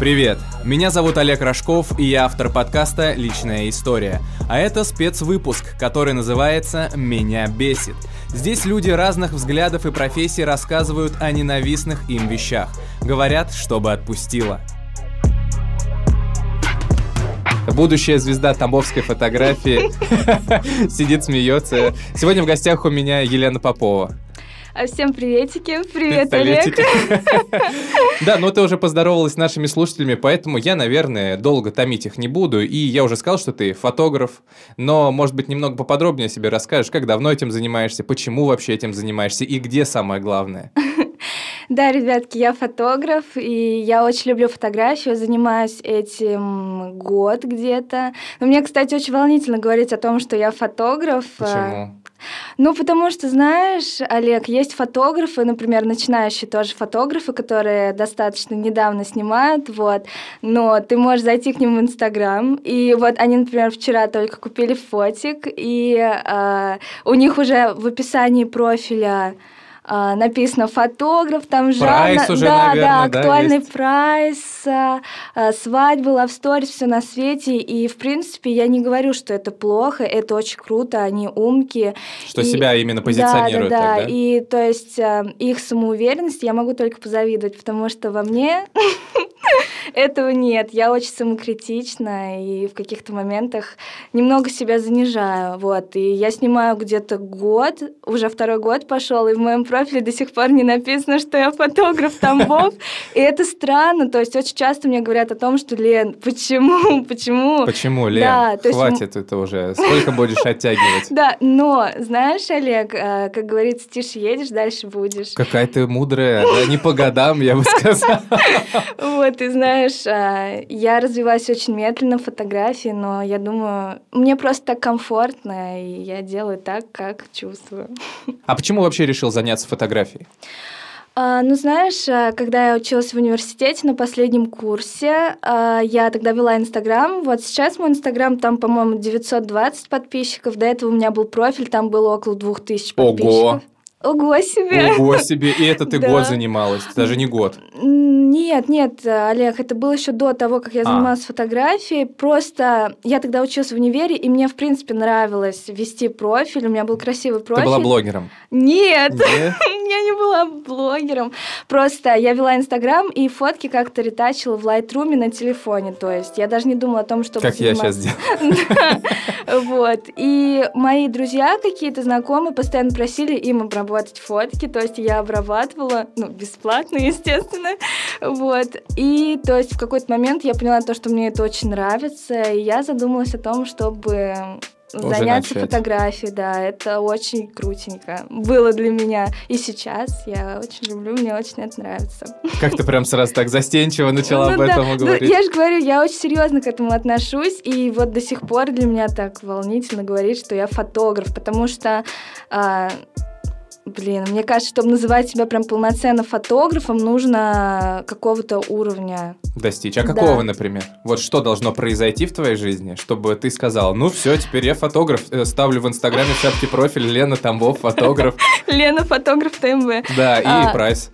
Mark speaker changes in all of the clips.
Speaker 1: Привет! Меня зовут Олег Рожков, и я автор подкаста «Личная история». А это спецвыпуск, который называется «Меня бесит». Здесь люди разных взглядов и профессий рассказывают о ненавистных им вещах. Говорят, чтобы отпустило. Будущая звезда тамбовской фотографии сидит, смеется. Сегодня в гостях у меня Елена Попова.
Speaker 2: А всем приветики. Привет, Олег.
Speaker 1: Да, но ты уже поздоровалась с нашими слушателями, поэтому я, наверное, долго томить их не буду. И я уже сказал, что ты фотограф, но, может быть, немного поподробнее себе расскажешь, как давно этим занимаешься, почему вообще этим занимаешься и где самое главное.
Speaker 2: Да, ребятки, я фотограф, и я очень люблю фотографию, занимаюсь этим год где-то. Но мне, кстати, очень волнительно говорить о том, что я фотограф.
Speaker 1: Почему?
Speaker 2: Ну, потому что, знаешь, Олег, есть фотографы, например, начинающие тоже фотографы, которые достаточно недавно снимают, вот, но ты можешь зайти к ним в Инстаграм, и вот они, например, вчера только купили фотик, и э, у них уже в описании профиля а, написано фотограф, там
Speaker 1: прайс
Speaker 2: жанр,
Speaker 1: уже,
Speaker 2: да,
Speaker 1: наверное,
Speaker 2: да, актуальный
Speaker 1: да,
Speaker 2: прайс, а, а, свадьба, love stories, все на свете. И, в принципе, я не говорю, что это плохо, это очень круто, они умки.
Speaker 1: Что
Speaker 2: и,
Speaker 1: себя именно позиционируют.
Speaker 2: Да, да,
Speaker 1: так,
Speaker 2: да. И, то есть, их самоуверенность я могу только позавидовать, потому что во мне этого нет. Я очень самокритична и в каких-то моментах немного себя занижаю. Вот. И я снимаю где-то год, уже второй год пошел, и в моем профиле до сих пор не написано, что я фотограф Тамбов. И это странно. То есть очень часто мне говорят о том, что, Лен, почему? Почему?
Speaker 1: Почему, Лен?
Speaker 2: Да, то есть...
Speaker 1: Хватит это уже. Сколько будешь оттягивать?
Speaker 2: Да, но, знаешь, Олег, э, как говорится, тише едешь, дальше будешь.
Speaker 1: Какая ты мудрая. Не по годам, я бы сказал.
Speaker 2: Вот, ты знаешь, э, я развиваюсь очень медленно в фотографии, но я думаю, мне просто так комфортно, и я делаю так, как чувствую.
Speaker 1: А почему вообще решил заняться фотографией?
Speaker 2: А, ну, знаешь, э, когда я училась в университете на последнем курсе, а, я тогда вела Инстаграм. Вот сейчас мой Инстаграм, там, по-моему, 920 подписчиков. До этого у меня был профиль, там было около 2000 подписчиков.
Speaker 1: Ого!
Speaker 2: Ого себе!
Speaker 1: Ого себе! И это ты
Speaker 2: Да.
Speaker 1: год занималась, даже не год.
Speaker 2: Нет, нет, Олег, это было еще до того, как я
Speaker 1: А.
Speaker 2: занималась фотографией. Просто я тогда училась в универе, и мне, в принципе, нравилось вести профиль. У меня был красивый
Speaker 1: Ты
Speaker 2: профиль.
Speaker 1: была блогером.
Speaker 2: Нет,
Speaker 1: Нет?
Speaker 2: я не была блогером. Просто я вела Инстаграм и фотки как-то ретачила в Lightroom на телефоне. То есть я даже не думала о том, чтобы
Speaker 1: Как я сейчас делаю.
Speaker 2: Вот. И мои друзья какие-то знакомые постоянно просили им обработать фотки, то есть я обрабатывала, ну, бесплатно, естественно. Вот. И, то есть, в какой-то момент я поняла то, что мне это очень нравится, и я задумалась о том, чтобы
Speaker 1: Уже
Speaker 2: заняться
Speaker 1: начать.
Speaker 2: фотографией, да, это очень крутенько было для меня. И сейчас я очень люблю, мне очень это нравится.
Speaker 1: Как ты прям сразу так застенчиво начала
Speaker 2: Ну
Speaker 1: об
Speaker 2: да,
Speaker 1: этом
Speaker 2: ну,
Speaker 1: говорить.
Speaker 2: я же говорю, я очень серьезно к этому отношусь, и вот до сих пор для меня так волнительно говорить, что я фотограф, потому что, а, блин, мне кажется, чтобы называть себя прям полноценно фотографом, нужно какого-то уровня.
Speaker 1: Достичь. А
Speaker 2: Да.
Speaker 1: какого, например? Вот что должно произойти в твоей жизни, чтобы ты сказал, ну все, теперь я фотограф, э, ставлю в Инстаграме в шапке профиль Лена Тамбов, фотограф.
Speaker 2: Лена, фотограф ТМВ.
Speaker 1: Да, и
Speaker 2: А,
Speaker 1: прайс.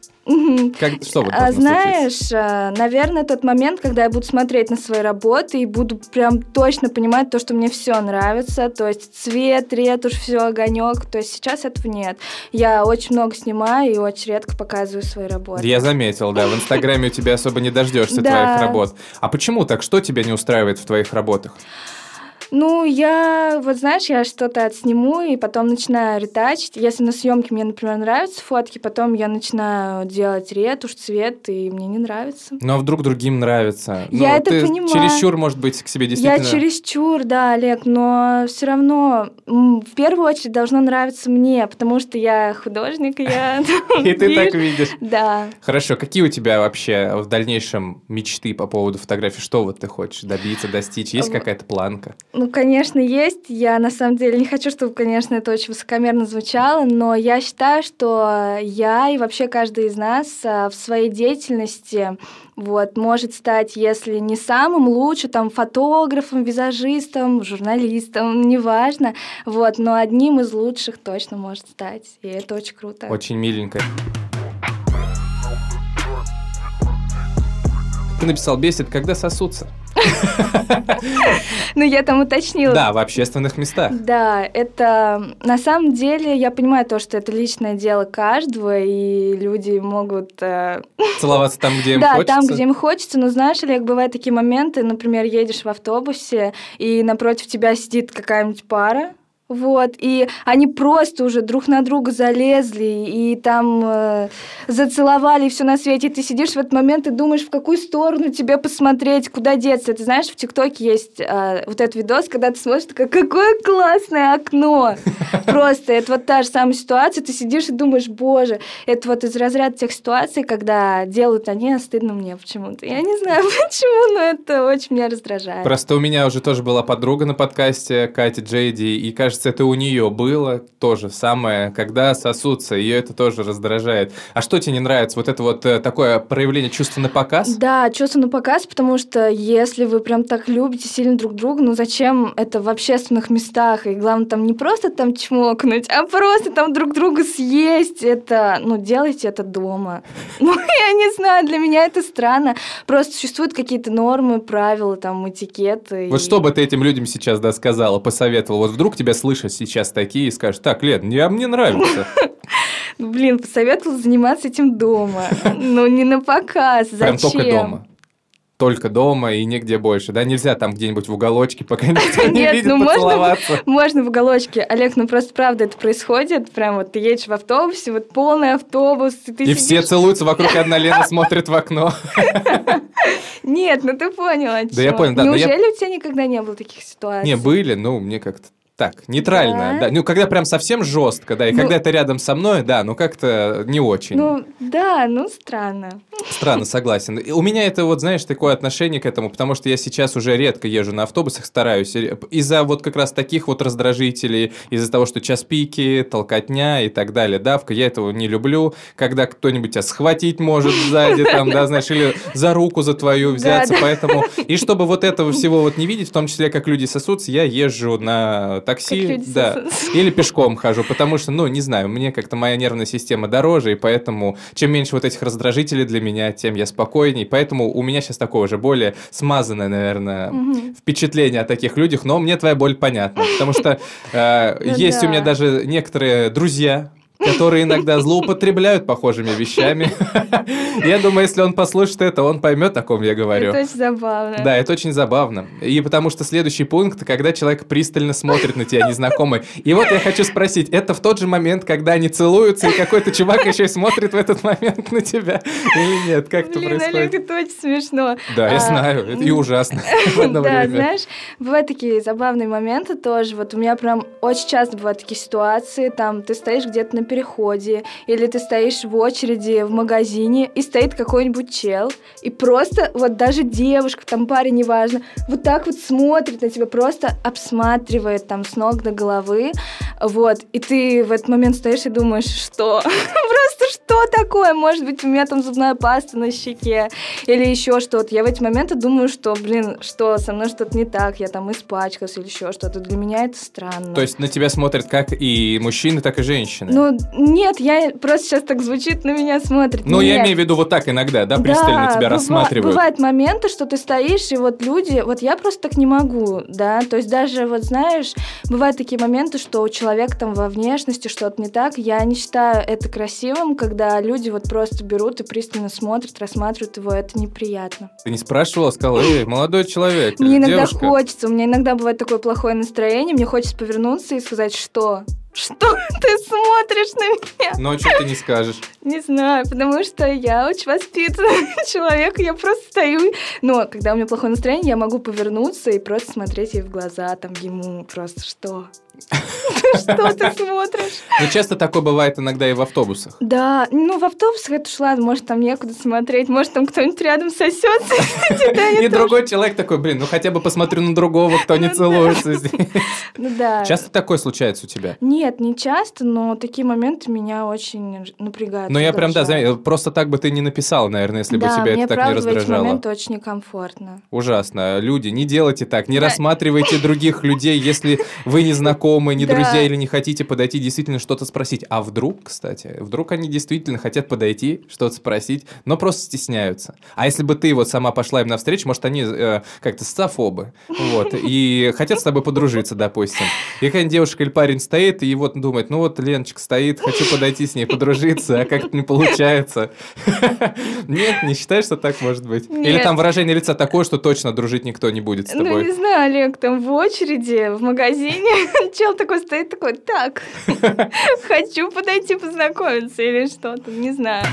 Speaker 1: Как, что вот
Speaker 2: А? Знаешь, а, наверное, тот момент, когда я буду смотреть на свои работы и буду прям точно понимать то, что мне все нравится, то есть цвет, ретушь, все, огонек. То есть сейчас этого нет. Я очень много снимаю и очень редко показываю свои работы.
Speaker 1: Я заметил, да, в Инстаграме у тебя особо не дождешься твоих работ. А почему так? Что тебя не устраивает в твоих работах?
Speaker 2: Ну, я, вот знаешь, я что-то отсниму и потом начинаю ретачить. Если на съемке мне, например, нравятся фотки, потом я начинаю делать ретушь, цвет, и мне не нравится.
Speaker 1: Ну, а вдруг другим нравится?
Speaker 2: Я
Speaker 1: ну,
Speaker 2: это
Speaker 1: ты
Speaker 2: понимаю.
Speaker 1: чересчур, может быть, к себе действительно...
Speaker 2: Я чересчур, да, Олег, но все равно в первую очередь должно нравиться мне, потому что я художник, и я...
Speaker 1: И ты так видишь.
Speaker 2: Да.
Speaker 1: Хорошо, какие у тебя вообще в дальнейшем мечты по поводу фотографии? Что вот ты хочешь добиться, достичь? Есть какая-то планка?
Speaker 2: Ну, конечно, есть. Я на самом деле не хочу, чтобы, конечно, это очень высокомерно звучало, но я считаю, что я и вообще каждый из нас а, в своей деятельности вот, может стать, если не самым лучшим, там, фотографом, визажистом, журналистом, неважно, вот, но одним из лучших точно может стать, и это очень круто.
Speaker 1: Очень миленько. Ты написал «бесит, когда сосутся».
Speaker 2: Ну, я там уточнила.
Speaker 1: Да, в общественных местах.
Speaker 2: Да, это на самом деле я понимаю то, что это личное дело каждого, и люди могут... э,
Speaker 1: Целоваться там, где им
Speaker 2: да,
Speaker 1: хочется.
Speaker 2: там, где им хочется, но знаешь, Олег, бывают такие моменты, например, едешь в автобусе, и напротив тебя сидит какая-нибудь пара, вот, и они просто уже друг на друга залезли, и там э, зацеловали все на свете. И ты сидишь в этот момент и думаешь, в какую сторону тебе посмотреть, куда деться. Ты знаешь, в ТикТоке есть э, вот этот видос, когда ты смотришь, такая, какое классное окно. Просто это вот та же самая ситуация, ты сидишь и думаешь, боже, это вот из разряда тех ситуаций, когда делают они, а стыдно мне почему-то. Я не знаю почему, но это очень меня раздражает.
Speaker 1: Просто у меня уже тоже была подруга на подкасте, Катя Джейди, и кажется, это у нее было то же самое, когда сосутся, ее это тоже раздражает. А что тебе не нравится? Вот это вот э, такое проявление чувства на показ?
Speaker 2: Да, чувство на показ, потому что если вы прям так любите сильно друг друга, ну зачем это в общественных местах? И главное там не просто там чмокнуть, а просто там друг друга съесть. Это, ну, делайте это дома. Ну, я не знаю, для меня это странно. Просто существуют какие-то нормы, правила, там, этикеты.
Speaker 1: Вот
Speaker 2: и-
Speaker 1: что бы ты этим людям сейчас да, сказала, посоветовала? Вот вдруг тебя слышат сейчас такие и скажут, так, Лен, я, мне нравится.
Speaker 2: Блин, посоветовала заниматься этим дома. Ну, не на показ.
Speaker 1: Прям
Speaker 2: Зачем?
Speaker 1: только дома. Только дома и нигде больше, да? Нельзя там где-нибудь в уголочке, пока никто не
Speaker 2: Нет,
Speaker 1: видит,
Speaker 2: ну можно. Можно в уголочке. Олег, ну просто правда это происходит. Прям вот ты едешь в автобусе, вот полный автобус, и ты
Speaker 1: И все целуются вокруг, и одна Лена смотрит в окно.
Speaker 2: Нет, ну ты понял, о
Speaker 1: Да я понял, да, но
Speaker 2: Неужели у тебя никогда не было таких ситуаций?
Speaker 1: Не, были, ну, мне как-то так, нейтрально.
Speaker 2: Да?
Speaker 1: Да? Ну, когда прям совсем жестко, да, и
Speaker 2: Ну-
Speaker 1: когда это рядом со мной, да, ну как-то не очень.
Speaker 2: Ну, да, ну странно.
Speaker 1: Странно, согласен. И У меня это вот, знаешь, такое отношение к этому, потому что я сейчас уже редко езжу на автобусах, стараюсь. Из-за вот как раз таких вот раздражителей, из-за того, что час пики, толкотня и так далее, давка, я этого не люблю. Когда кто-нибудь тебя схватить может сзади, там, да, знаешь, или за руку за твою взяться, поэтому... И чтобы вот этого всего вот не видеть, в том числе, как люди сосутся, я езжу на такси, да, или пешком хожу, потому что, ну, не знаю, мне как-то моя нервная система дороже, и поэтому чем меньше вот этих раздражителей для меня, тем я спокойней. Поэтому у меня сейчас такое уже более смазанное, наверное, впечатление о таких людях, но мне твоя боль понятна, потому что э,
Speaker 2: Ну
Speaker 1: есть у меня даже некоторые друзья, которые иногда злоупотребляют похожими вещами. Я думаю, если он послушает это, он поймет, о ком я говорю.
Speaker 2: Это очень забавно.
Speaker 1: Да, это очень забавно. И потому что следующий пункт, когда человек пристально смотрит на тебя, незнакомый. И вот я хочу спросить, это в тот же момент, когда они целуются, и какой-то чувак еще и смотрит в этот момент на тебя? Или нет? Как это
Speaker 2: Блин, Олег,
Speaker 1: происходит?
Speaker 2: это очень смешно.
Speaker 1: Да, я
Speaker 2: А,
Speaker 1: знаю, и ужасно
Speaker 2: Да, знаешь, бывают такие забавные моменты тоже. Вот у меня прям очень часто бывают такие ситуации, там ты стоишь где-то на переходе, или ты стоишь в очереди в магазине, и стоит какой-нибудь чел, и просто вот даже девушка, там парень, неважно, вот так вот смотрит на тебя, просто обсматривает там с ног до головы, вот, и ты в этот момент стоишь и думаешь, что? Что такое? Может быть, у меня там зубная паста на щеке, или еще что-то. Я в эти моменты думаю, что, блин, что со мной что-то не так, я там испачкался или еще что-то. Для меня это странно.
Speaker 1: То есть на тебя смотрят как и мужчины, так и женщины?
Speaker 2: Ну, нет, я просто сейчас так звучит, на меня смотрит.
Speaker 1: Ну, я имею в виду вот так иногда, да, пристально тебя
Speaker 2: быва-
Speaker 1: рассматривают.
Speaker 2: Бывают моменты, что ты стоишь, и вот люди, вот я просто так не могу, да, то есть даже вот знаешь, бывают такие моменты, что у человека там во внешности что-то не так, я не считаю это красивым, когда люди вот просто берут и пристально смотрят, рассматривают его, это неприятно.
Speaker 1: Ты не спрашивала, сказала, эй, молодой человек,
Speaker 2: Мне иногда
Speaker 1: девушка.
Speaker 2: хочется, у меня иногда бывает такое плохое настроение, мне хочется повернуться и сказать, что? Что ты смотришь на меня?
Speaker 1: Ну, а что ты не скажешь?
Speaker 2: Не знаю, потому что я очень воспитанный человек, я просто стою. Но когда у меня плохое настроение, я могу повернуться и просто смотреть ей в глаза, там ему просто что? Что ты смотришь?
Speaker 1: Ну, часто такое бывает иногда и в автобусах.
Speaker 2: Да, ну в автобусах это ладно, может там некуда смотреть, может там кто-нибудь рядом сосется. Да,
Speaker 1: И другой человек такой, блин, ну хотя бы посмотрю на другого, кто не
Speaker 2: Ну да.
Speaker 1: целуется здесь.
Speaker 2: Ну да.
Speaker 1: Часто такое случается у тебя?
Speaker 2: Нет, не часто, но такие моменты меня очень напрягают.
Speaker 1: Ну, я прям, да, просто так бы ты не написала, наверное, если бы
Speaker 2: да,
Speaker 1: тебя
Speaker 2: мне
Speaker 1: это так не
Speaker 2: правда в эти
Speaker 1: раздражало.
Speaker 2: моменты очень некомфортно.
Speaker 1: Ужасно. Люди, не делайте так, не
Speaker 2: Да.
Speaker 1: рассматривайте других людей, если вы не знакомы знакомые, не
Speaker 2: Да.
Speaker 1: друзья или не хотите подойти, действительно что-то спросить. А вдруг, кстати, вдруг они действительно хотят подойти, что-то спросить, но просто стесняются. А если бы ты вот сама пошла им навстречу, может, они э, как-то социофобы, вот, и хотят с тобой подружиться, допустим. И какая-нибудь девушка или парень стоит, и вот думает, ну вот Леночка стоит, хочу подойти с ней подружиться, а как-то не получается. Нет, не считаешь, что так может быть? Или там выражение лица такое, что точно дружить никто не будет с
Speaker 2: Ну, не
Speaker 1: тобой?
Speaker 2: знаю, Олег, там в очереди, в магазине, чел такой стоит, такой, так, хочу подойти познакомиться или что-то, не знаю.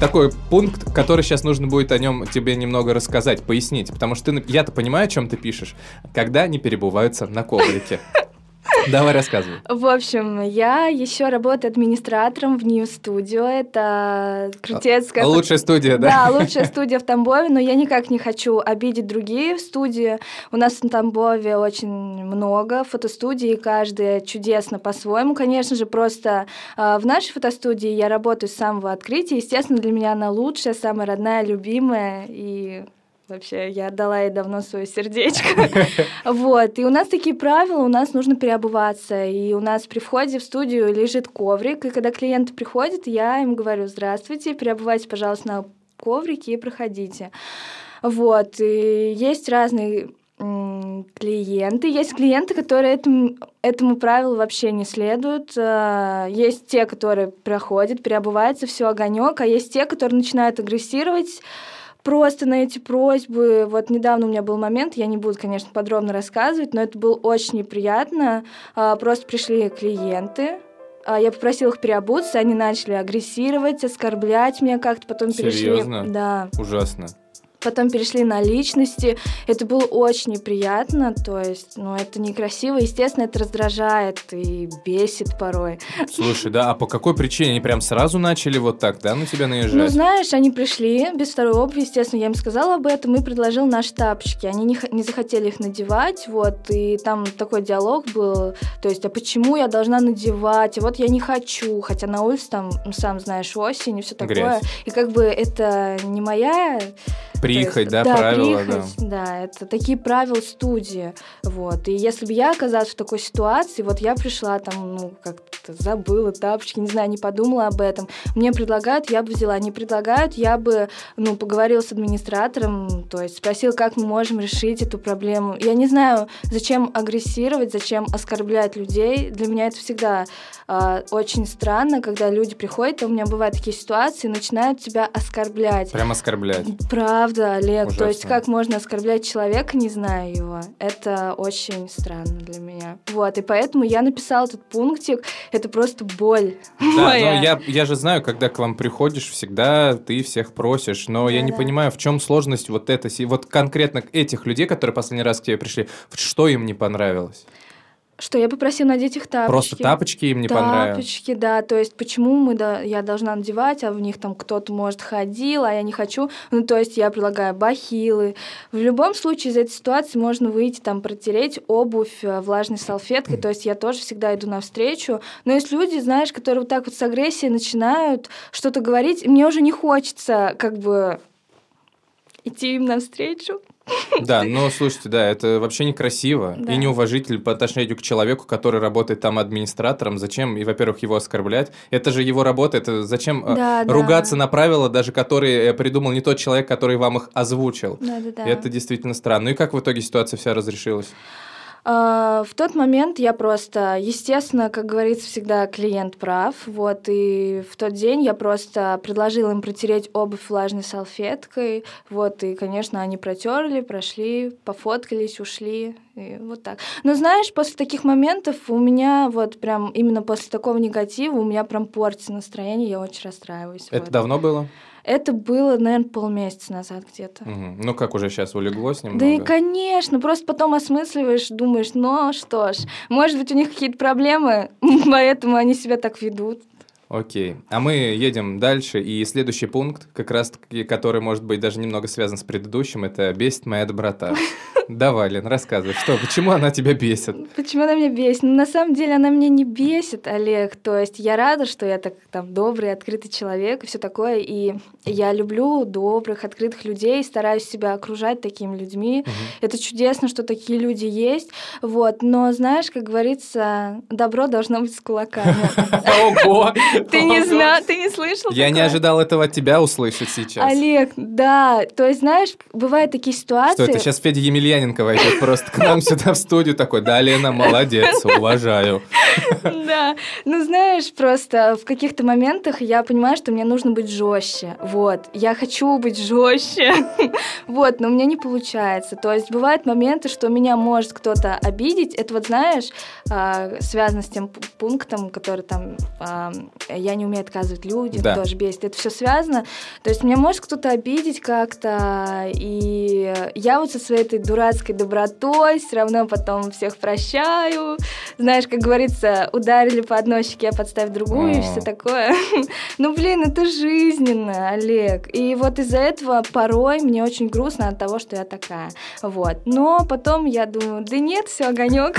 Speaker 1: Такой пункт, который сейчас нужно будет о нем тебе немного рассказать, пояснить, потому что ты, я-то понимаю, о чем ты пишешь. Когда они перебываются на коврике. Давай рассказывай.
Speaker 2: В общем, я еще работаю администратором в New Studio. Это крутецкая...
Speaker 1: Лучшая студия, да?
Speaker 2: Да, лучшая студия в Тамбове, но я никак не хочу обидеть другие студии. У нас в Тамбове очень много фотостудий, и каждая чудесно по-своему. Конечно же, просто э, в нашей фотостудии я работаю с самого открытия. Естественно, для меня она лучшая, самая родная, любимая, и Вообще, я отдала ей давно свое сердечко. Вот. И у нас такие правила, у нас нужно переобуваться. И у нас при входе в студию лежит коврик. И когда клиенты приходят, я им говорю, здравствуйте, переобувайтесь, пожалуйста, на коврике и проходите. Вот. И есть разные клиенты. Есть клиенты, которые этому, этому правилу вообще не следуют. Э, Есть те, которые проходят, переобуваются, все огонек, а есть те, которые начинают агрессировать просто на эти просьбы. Вот недавно у меня был момент, я не буду, конечно, подробно рассказывать, но это было очень неприятно. А, Просто пришли клиенты, а, я попросила их переобуться, они начали агрессировать, оскорблять меня как-то, потом
Speaker 1: Серьезно?
Speaker 2: перешли... Да.
Speaker 1: Ужасно.
Speaker 2: Потом перешли на личности. Это было очень неприятно, то есть, ну, это некрасиво. Естественно, это раздражает и бесит порой.
Speaker 1: Слушай, да, а по какой причине они прям сразу начали вот так, да, на тебя наезжать?
Speaker 2: Ну, знаешь, они пришли без второй обуви, естественно, я им сказала об этом и предложил наши тапочки. Они не, не захотели их надевать, вот, и там такой диалог был, то есть, а почему я должна надевать, и вот я не хочу, хотя на улице там, ну, сам знаешь, осень и все такое.
Speaker 1: Грязь.
Speaker 2: И как бы это не моя
Speaker 1: Прихоть,
Speaker 2: есть,
Speaker 1: да, правила,
Speaker 2: прихоть, да. это такие правила студии, вот. И если бы я оказалась в такой ситуации, вот я пришла там, ну, как-то забыла тапочки, не знаю, не подумала об этом. Мне предлагают, я бы взяла. Не предлагают, я бы, ну, поговорила с администратором, то есть спросила, как мы можем решить эту проблему. Я не знаю, зачем агрессировать, зачем оскорблять людей. Для меня это всегда а, очень странно, когда люди приходят, а у меня бывают такие ситуации, начинают тебя оскорблять.
Speaker 1: Прям оскорблять.
Speaker 2: Правда, Олег.
Speaker 1: Ужасно.
Speaker 2: То есть как можно оскорблять человека, не зная его? Это очень странно для меня. Вот, и поэтому я написала этот пунктик. Это просто боль
Speaker 1: Да,
Speaker 2: моя.
Speaker 1: но я, я же знаю, когда к вам приходишь, всегда ты всех просишь, но я не
Speaker 2: Да-да.
Speaker 1: понимаю, в чем сложность вот это, вот конкретно этих людей, которые последний раз к тебе пришли, что им не понравилось?
Speaker 2: Что я попросила надеть их тапочки.
Speaker 1: Просто тапочки им не понравилось?
Speaker 2: Тапочки, да. То есть почему мы, да, я должна надевать, а в них там кто-то, может, ходил, а я не хочу. Ну, то есть я предлагаю бахилы. В любом случае из этой ситуации можно выйти, там, протереть обувь э, влажной салфеткой. То есть я тоже всегда иду навстречу. Но есть люди, знаешь, которые вот так вот с агрессией начинают что-то говорить, мне уже не хочется, как бы, идти им навстречу.
Speaker 1: Да, но слушайте, да, это вообще некрасиво
Speaker 2: Да.
Speaker 1: и неуважительно по отношению к человеку, который работает там администратором. Зачем, и, во-первых, его оскорблять? Это же его работа, это зачем э,
Speaker 2: Да, да.
Speaker 1: ругаться на правила, даже которые э, придумал не тот человек, который вам их озвучил.
Speaker 2: Да-да-да.
Speaker 1: Это действительно странно. Ну и как в итоге ситуация вся разрешилась?
Speaker 2: А, В тот момент я просто, естественно, как говорится, всегда клиент прав. Вот, и в тот день я просто предложила им протереть обувь влажной салфеткой. Вот, и, конечно, они протерли, прошли, пофоткались, ушли. И вот так. Но знаешь, после таких моментов у меня вот прям именно после такого негатива у меня прям портится настроение, я очень расстраиваюсь.
Speaker 1: Это
Speaker 2: вот.
Speaker 1: давно было?
Speaker 2: Это было, наверное, полмесяца назад где-то.
Speaker 1: Мгм. Ну как уже сейчас улеглось немного?
Speaker 2: Да и, конечно, просто потом осмысливаешь, думаешь, ну что ж, может быть, у них какие-то проблемы, поэтому они себя так ведут.
Speaker 1: Окей. А мы едем дальше, и следующий пункт, как раз который может быть даже немного связан с предыдущим, это «Бесит моя доброта». Давай, Лен, рассказывай, что, почему она тебя бесит?
Speaker 2: Почему она меня бесит? Ну, на самом деле, она меня не бесит, Олег. То есть я рада, что я так там добрый, открытый человек и все такое. И я люблю добрых, открытых людей, стараюсь себя окружать такими людьми. Угу. Это чудесно, что такие люди есть. Вот. Но знаешь, как говорится, добро должно быть с кулаками.
Speaker 1: Ого!
Speaker 2: Ты не знал, ты не слышал?
Speaker 1: Я не ожидал этого от тебя услышать сейчас.
Speaker 2: Олег, да. То есть, знаешь, бывают такие ситуации...
Speaker 1: Что это сейчас Федя Емельяненко войдет просто к нам сюда в студию такой, да, Лена, молодец, уважаю.
Speaker 2: Да. Ну, знаешь, просто в каких-то моментах я понимаю, что мне нужно быть жестче. Вот. Я хочу быть жестче. Вот, но у меня не получается. То есть бывают моменты, что меня может кто-то обидеть. Это вот, знаешь, а, связано с тем пунктом, который там а, я не умею отказывать людям, да. тоже бесит. Это все связано. То есть меня может кто-то обидеть как-то, и я вот со своей этой дурацкой добротой все равно потом всех прощаю. Знаешь, как говорится, ударили по одной щеке, подставь другую, и все такое. ну, блин, это жизненно, Олег. И вот из-за этого порой мне очень грустно от того, что я такая. Вот. Но потом я думаю, да нет, все, огонек.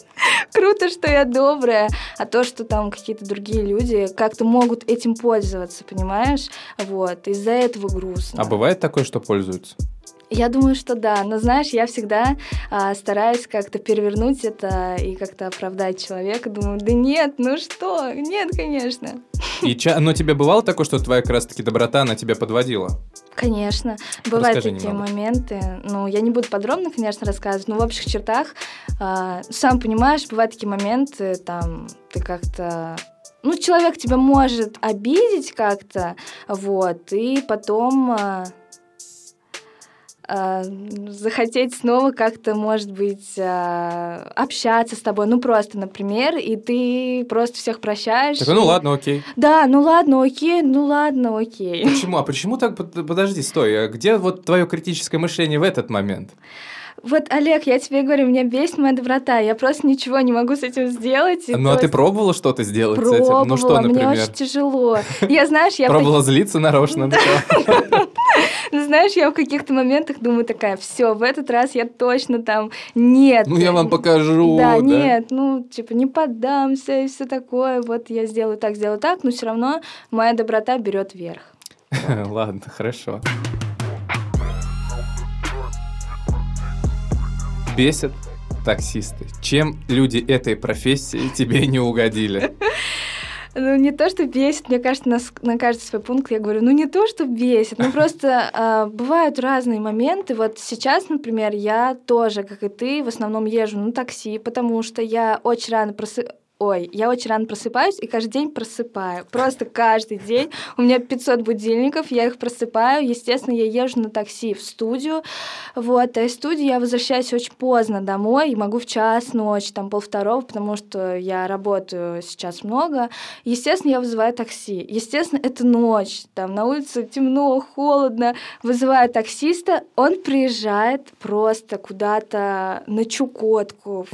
Speaker 2: Круто, что я добрая. А то, что там какие-то другие люди как-то могут этим пользоваться, понимаешь? Вот. Из-за этого грустно.
Speaker 1: А бывает такое, что пользуются?
Speaker 2: Я думаю, что да. Но знаешь, я всегда а, стараюсь как-то перевернуть это и как-то оправдать человека. Думаю, да нет, ну что? Нет, конечно.
Speaker 1: И ча... Но тебе бывало такое, что твоя как раз-таки доброта, она тебя подводила?
Speaker 2: Конечно. Бывают Расскажи такие немного. моменты. Ну, я не буду подробно, конечно, рассказывать, но в общих чертах, а, сам понимаешь, бывают такие моменты, там, ты как-то ну, человек тебя может обидеть как-то, вот, и потом а, захотеть снова как-то, может быть, а, общаться с тобой, ну просто, например, и ты просто всех прощаешь.
Speaker 1: Так, ну ладно, окей.
Speaker 2: Да, ну ладно, окей, ну ладно, окей.
Speaker 1: Почему? А почему так? Подожди, стой. А где вот твое критическое мышление в этот момент?
Speaker 2: Вот, Олег, я тебе говорю, меня бесит моя доброта. Я просто ничего не могу с этим сделать.
Speaker 1: Ну, а ты пробовала что-то сделать
Speaker 2: пробовала,
Speaker 1: с этим? Ну, что, например?
Speaker 2: мне очень тяжело. Я, знаешь, я...
Speaker 1: Пробовала злиться нарочно?
Speaker 2: Ну, знаешь, я в каких-то моментах думаю такая, все, в этот раз я точно там нет.
Speaker 1: Ну, я вам покажу.
Speaker 2: Да, нет, ну, типа, не поддамся и все такое. Вот я сделаю так, сделаю так, но все равно моя доброта берет верх.
Speaker 1: Ладно, хорошо. бесят таксисты? Чем люди этой профессии тебе не угодили?
Speaker 2: Ну, не то, что бесит, мне кажется, на, на каждый свой пункт я говорю, ну, не то, что бесит, ну, просто э, бывают разные моменты. Вот сейчас, например, я тоже, как и ты, в основном езжу на такси, потому что я очень рано просыпаюсь Ой, я очень рано просыпаюсь и каждый день просыпаю. Просто каждый день. У меня 500 будильников, я их просыпаю. Естественно, я езжу на такси в студию. Вот, а из студии я возвращаюсь очень поздно домой и могу в час ночи, там полвторого, потому что я работаю сейчас много. Естественно, я вызываю такси. Естественно, это ночь. Там на улице темно, холодно. Вызываю таксиста, он приезжает просто куда-то на Чукотку,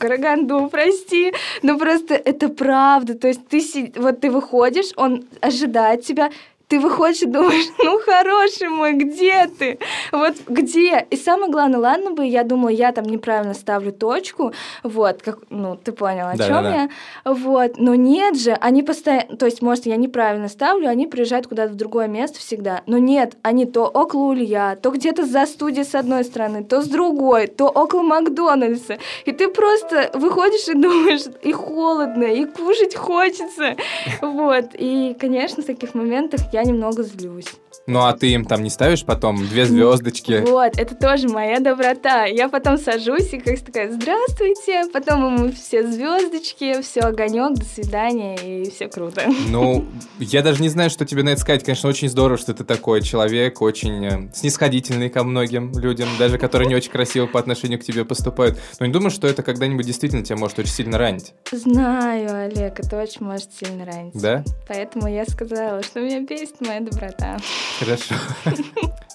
Speaker 2: Караганду, прости, но просто это правда. То есть ты вот ты выходишь, он ожидает тебя, ты выходишь и думаешь, ну, хороший мой, где ты? Вот где? И самое главное, ладно бы, я думала, я там неправильно ставлю точку, вот, как, ну, ты понял, о да, чем да, я? Вот, но нет же, они постоянно, то есть, может, я неправильно ставлю, они приезжают куда-то в другое место всегда, но нет, они то около Улья, то где-то за студией с одной стороны, то с другой, то около Макдональдса, и ты просто выходишь и думаешь, и холодно, и кушать хочется, вот, и, конечно, в таких моментах я я немного злюсь.
Speaker 1: Ну а ты им там не ставишь потом две звездочки?
Speaker 2: Вот, это тоже моя доброта. Я потом сажусь и как такая, здравствуйте, потом ему все звездочки, все огонек, до свидания, и все круто.
Speaker 1: Ну, я даже не знаю, что тебе на это сказать. Конечно, очень здорово, что ты такой человек, очень э, снисходительный ко многим людям, даже которые не очень красиво по отношению к тебе поступают. Но не думаю, что это когда-нибудь действительно тебя может очень сильно ранить.
Speaker 2: Знаю, Олег, это очень может сильно ранить.
Speaker 1: Да?
Speaker 2: Поэтому я сказала, что меня бесит моя доброта.
Speaker 1: Хорошо.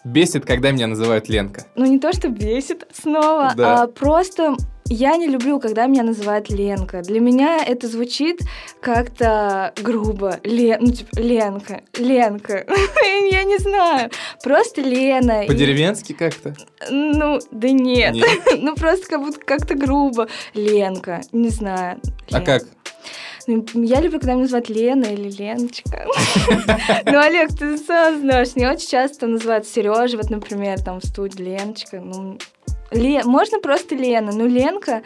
Speaker 1: Бесит, когда меня называют Ленка.
Speaker 2: Ну, не то, что бесит снова, да. а просто я не люблю, когда меня называют Ленка. Для меня это звучит как-то грубо. Лен, ну, типа, Ленка, Ленка. я не знаю. Просто Лена.
Speaker 1: По-деревенски как-то?
Speaker 2: Ну, да нет. нет. ну, просто как будто как-то грубо. Ленка, не знаю.
Speaker 1: А как?
Speaker 2: Ну, я люблю, когда меня называют Лена или Леночка. Ну, Олег, ты сам знаешь, не очень часто называют Сережа, вот, например, там в студии Леночка. Ну. Можно просто Лена, ну Ленка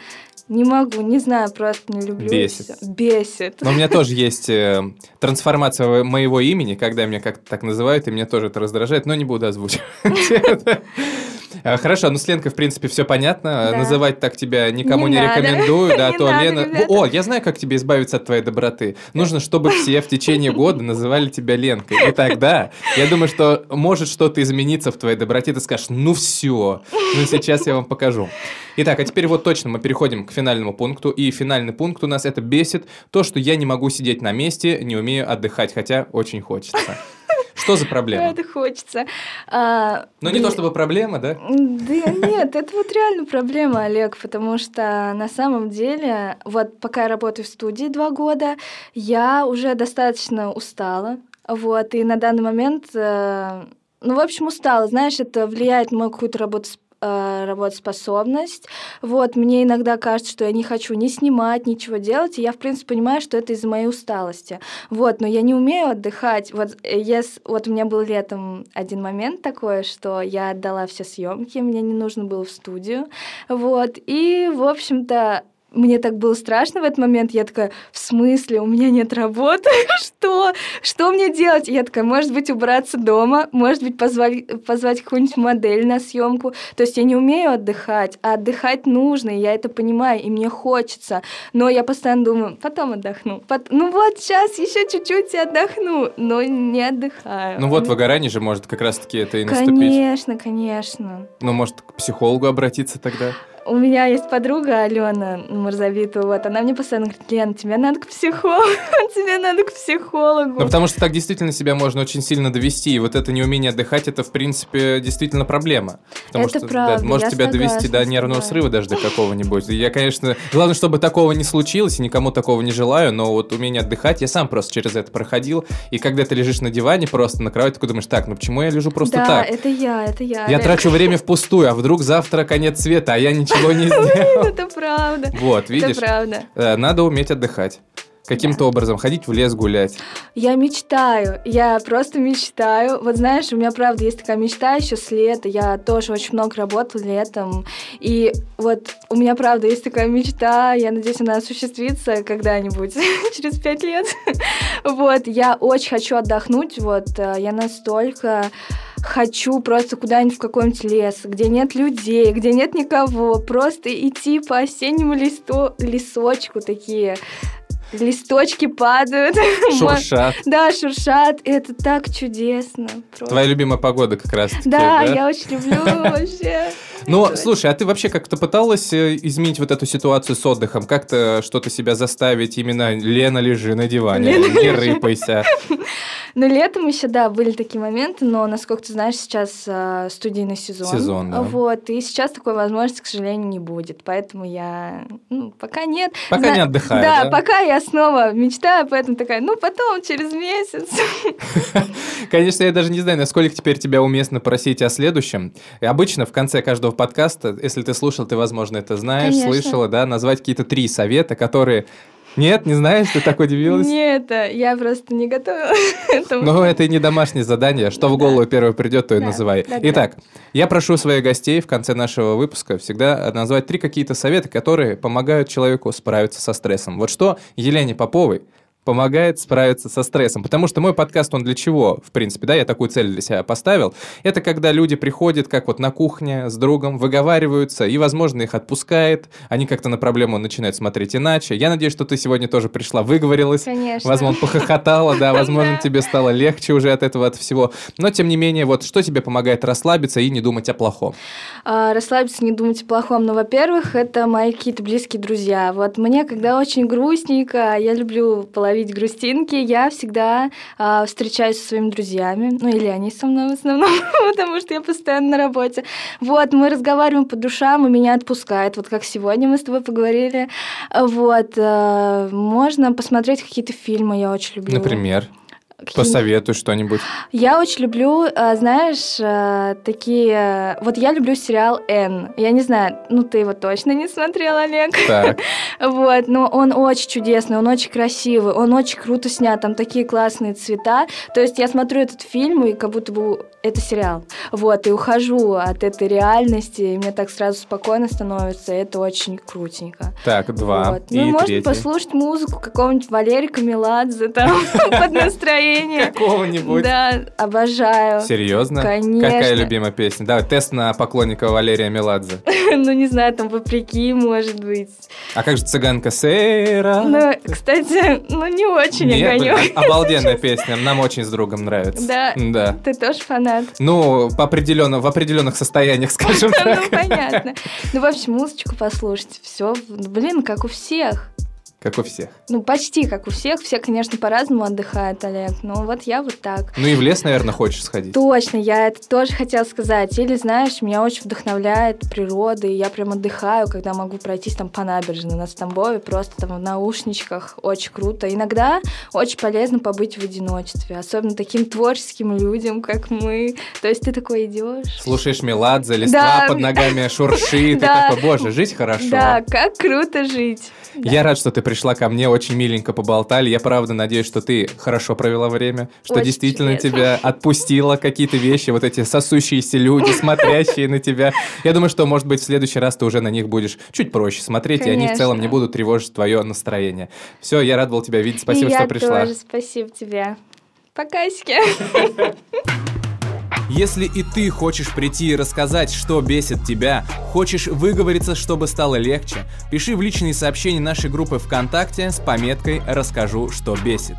Speaker 2: не могу, не знаю, просто не люблю.
Speaker 1: Бесит.
Speaker 2: Бесит.
Speaker 1: Но у меня тоже есть э, трансформация моего имени, когда меня как-то так называют, и меня тоже это раздражает, но не буду озвучивать. Э, хорошо, ну с Ленкой, в принципе, все понятно. Да. Называть так тебя никому не, не рекомендую. Да, не то надо, Лена. Ребята. О, я знаю, как тебе избавиться от твоей доброты. Нужно, чтобы все в течение года называли тебя Ленкой. И тогда, я думаю, что может что-то измениться в твоей доброте. Ты скажешь, ну все, ну сейчас я вам покажу. Итак, а теперь вот точно мы переходим к финальному пункту. И финальный пункт у нас это бесит то, что я не могу сидеть на месте, не умею отдыхать, хотя очень хочется. Что за проблема?
Speaker 2: Это хочется. А,
Speaker 1: Но не то чтобы проблема, да?
Speaker 2: Да нет, это вот реально проблема, Олег, потому что на самом деле, вот пока я работаю в студии два года, я уже достаточно устала, вот, и на данный момент, э, ну, в общем, устала, знаешь, это влияет на мою какую-то работу э, работоспособность. Вот, мне иногда кажется, что я не хочу ни снимать, ничего делать, и я, в принципе, понимаю, что это из-за моей усталости. Вот, но я не умею отдыхать. Вот, yes, э, вот у меня был летом один момент такой, что я отдала все съемки, мне не нужно было в студию. Вот, и, в общем-то, мне так было страшно в этот момент. Я такая, в смысле, у меня нет работы? Что? Что мне делать? Я такая, может быть, убраться дома, может быть, позвать, позвать какую-нибудь модель на съемку. То есть я не умею отдыхать, а отдыхать нужно, и я это понимаю, и мне хочется. Но я постоянно думаю, потом отдохну. Пот... Ну вот, сейчас еще чуть-чуть и отдохну, но не отдыхаю.
Speaker 1: Ну вот, выгорание же может как раз-таки это и наступить.
Speaker 2: Конечно, конечно.
Speaker 1: Ну, может, к психологу обратиться тогда?
Speaker 2: У меня есть подруга Алена Марзавитова, вот, она мне постоянно говорит, Лен, тебе надо к психологу, тебе надо к психологу.
Speaker 1: Ну, потому что так действительно себя можно очень сильно довести, и вот это неумение отдыхать, это, в принципе, действительно проблема. Потому
Speaker 2: это
Speaker 1: что
Speaker 2: правда,
Speaker 1: да, может тебя согласна, довести до нервного срыва даже до какого-нибудь. Я, конечно, главное, чтобы такого не случилось, и никому такого не желаю, но вот умение отдыхать, я сам просто через это проходил, и когда ты лежишь на диване просто на кровати, ты думаешь, так, ну почему я лежу просто
Speaker 2: да,
Speaker 1: так?
Speaker 2: это я, это я.
Speaker 1: Я трачу время впустую, а вдруг завтра конец света, а я ничего ничего не сделал.
Speaker 2: Это правда.
Speaker 1: Вот, видишь?
Speaker 2: Это правда.
Speaker 1: Э, надо уметь отдыхать. Каким-то образом ходить в лес гулять.
Speaker 2: Я мечтаю, я просто мечтаю. Вот знаешь, у меня правда есть такая мечта еще с лета. Я тоже очень много работала летом. И вот у меня правда есть такая мечта. Я надеюсь, она осуществится когда-нибудь через пять лет. вот, я очень хочу отдохнуть. Вот, э, я настолько хочу просто куда-нибудь в какой-нибудь лес, где нет людей, где нет никого, просто идти по осеннему листу, лесочку такие листочки падают.
Speaker 1: Шуршат.
Speaker 2: Да, шуршат. Это так чудесно.
Speaker 1: Просто. Твоя любимая погода как раз.
Speaker 2: Да, да, я очень люблю вообще.
Speaker 1: Ну, слушай, а ты вообще как-то пыталась э, изменить вот эту ситуацию с отдыхом? Как-то что-то себя заставить именно Лена лежи на диване, Лена, не рыпайся.
Speaker 2: Ну, летом еще, да, были такие моменты, но, насколько ты знаешь, сейчас э, студийный сезон.
Speaker 1: Сезон, да.
Speaker 2: Вот, и сейчас такой возможности, к сожалению, не будет, поэтому я, ну, пока нет.
Speaker 1: Пока Зна- не отдыхаю,
Speaker 2: да, да? пока я снова мечтаю, поэтому такая, ну, потом, через месяц.
Speaker 1: Конечно, я даже не знаю, насколько теперь тебя уместно просить о следующем. И обычно в конце каждого подкаста, если ты слушал, ты, возможно, это знаешь, Конечно. слышала, да, назвать какие-то три совета, которые нет, не знаешь, ты так удивилась?
Speaker 2: Нет, я просто не готова.
Speaker 1: Ну, это и не домашнее задание. Что в голову первое придет, то и называй. Итак, я прошу своих гостей в конце нашего выпуска всегда назвать три какие-то совета, которые помогают человеку справиться со стрессом. Вот что Елене Поповой помогает справиться со стрессом. Потому что мой подкаст, он для чего, в принципе, да, я такую цель для себя поставил. Это когда люди приходят, как вот на кухне с другом, выговариваются, и, возможно, их отпускает, они как-то на проблему начинают смотреть иначе. Я надеюсь, что ты сегодня тоже пришла, выговорилась.
Speaker 2: Конечно.
Speaker 1: Возможно, похохотала, да, возможно, тебе стало легче уже от этого, от всего. Но, тем не менее, вот что тебе помогает расслабиться и не думать о плохом?
Speaker 2: А, расслабиться, не думать о плохом. Ну, во-первых, это мои какие-то близкие друзья. Вот мне, когда очень грустненько, я люблю положить ловить грустинки, я всегда э, встречаюсь со своими друзьями, ну или они со мной в основном, потому что я постоянно на работе. Вот, мы разговариваем по душам, и меня отпускает. Вот как сегодня мы с тобой поговорили. Вот, э, можно посмотреть какие-то фильмы, я очень люблю.
Speaker 1: Например? Посоветуй что-нибудь.
Speaker 2: Я очень люблю, э, знаешь, э, такие... Вот я люблю сериал «Н». Я не знаю, ну ты его точно не смотрел, Олег.
Speaker 1: Так.
Speaker 2: Вот, но он очень чудесный, он очень красивый, он очень круто снят, там такие классные цвета. То есть я смотрю этот фильм, и как будто бы это сериал. Вот, и ухожу от этой реальности, и мне так сразу спокойно становится, и это очень крутенько.
Speaker 1: Так, два.
Speaker 2: Вот. Ну, можно третий. послушать музыку какого-нибудь Валерика Меладзе там под настроение.
Speaker 1: Какого-нибудь.
Speaker 2: Да, обожаю.
Speaker 1: Серьезно?
Speaker 2: Конечно.
Speaker 1: Какая любимая песня? Давай, тест на поклонника Валерия Меладзе.
Speaker 2: Ну, не знаю, там «Вопреки», может быть.
Speaker 1: А как же «Цыганка Сейра»?
Speaker 2: Ну, кстати, ну, не очень
Speaker 1: Нет, огонек. Обалденная песня, нам очень с другом нравится.
Speaker 2: Да?
Speaker 1: Да.
Speaker 2: Ты тоже фанат?
Speaker 1: Ну, по определенно, в определенных состояниях, скажем
Speaker 2: так. Ну, понятно. Ну, в общем, музычку послушать. Все, блин, как у всех.
Speaker 1: Как у всех.
Speaker 2: Ну, почти как у всех. Все, конечно, по-разному отдыхают, Олег. Но вот я вот так.
Speaker 1: Ну и в лес, наверное, хочешь сходить.
Speaker 2: Точно, я это тоже хотела сказать. Или, знаешь, меня очень вдохновляет природа, и я прям отдыхаю, когда могу пройтись там по набережной на Стамбове, просто там в наушничках. Очень круто. Иногда очень полезно побыть в одиночестве, особенно таким творческим людям, как мы. То есть ты такой идешь.
Speaker 1: Слушаешь Меладзе, листва да. под ногами шуршит, и такой, боже, жить хорошо.
Speaker 2: Да, как круто жить.
Speaker 1: Я рад, что ты пришла ко мне, очень миленько поболтали. Я правда надеюсь, что ты хорошо провела время, что очень действительно чудесно. тебя отпустила какие-то вещи, вот эти сосущиеся люди, смотрящие на тебя. Я думаю, что, может быть, в следующий раз ты уже на них будешь чуть проще смотреть, Конечно. и они в целом не будут тревожить твое настроение. Все, я рад был тебя видеть. Спасибо,
Speaker 2: и
Speaker 1: что пришла.
Speaker 2: Тоже, спасибо тебе. Покасики.
Speaker 1: Если и ты хочешь прийти и рассказать, что бесит тебя, хочешь выговориться, чтобы стало легче, пиши в личные сообщения нашей группы ВКонтакте с пометкой «Расскажу, что бесит».